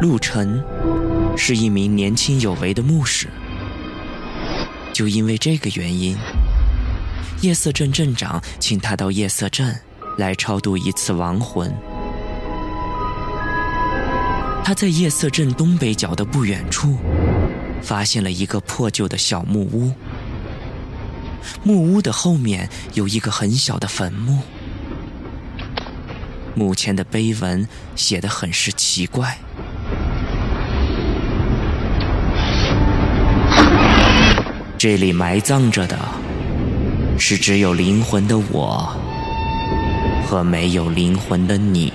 陆晨是一名年轻有为的牧师，就因为这个原因，夜色镇镇长请他到夜色镇来超度一次亡魂。他在夜色镇东北角的不远处，发现了一个破旧的小木屋。木屋的后面有一个很小的坟墓，墓前的碑文写得很是奇怪。这里埋葬着的，是只有灵魂的我和没有灵魂的你。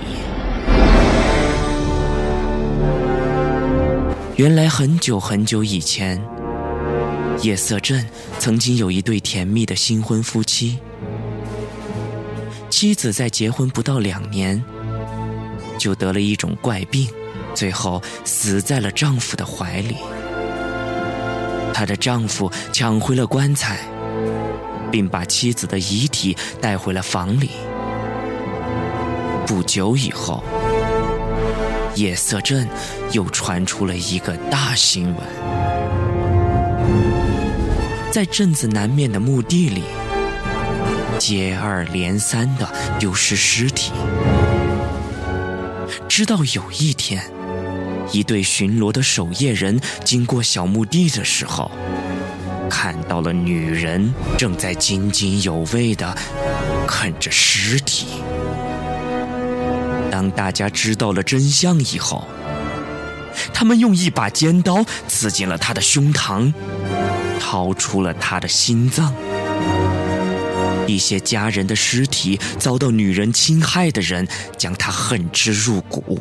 原来很久很久以前。夜色镇曾经有一对甜蜜的新婚夫妻，妻子在结婚不到两年，就得了一种怪病，最后死在了丈夫的怀里。她的丈夫抢回了棺材，并把妻子的遗体带回了房里。不久以后，夜色镇又传出了一个大新闻。在镇子南面的墓地里，接二连三的丢失尸体。直到有一天，一队巡逻的守夜人经过小墓地的时候，看到了女人正在津津有味的啃着尸体。当大家知道了真相以后，他们用一把尖刀刺进了她的胸膛。掏出了他的心脏。一些家人的尸体遭到女人侵害的人，将他恨之入骨。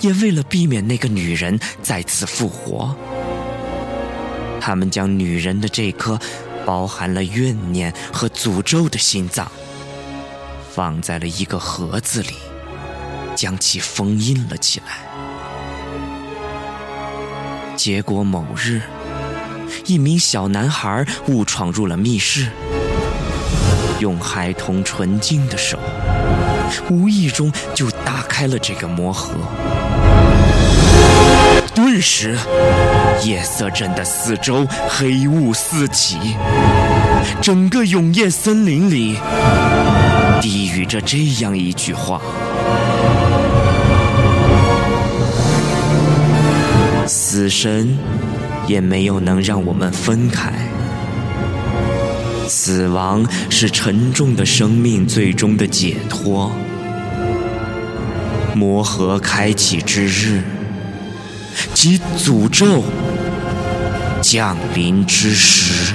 也为了避免那个女人再次复活，他们将女人的这颗包含了怨念和诅咒的心脏，放在了一个盒子里，将其封印了起来。结果某日。一名小男孩误闯入了密室，用孩童纯净的手，无意中就打开了这个魔盒。顿时，夜色镇的四周黑雾四起，整个永夜森林里低语着这样一句话：“死神。”也没有能让我们分开。死亡是沉重的生命最终的解脱。魔盒开启之日，即诅咒降临之时。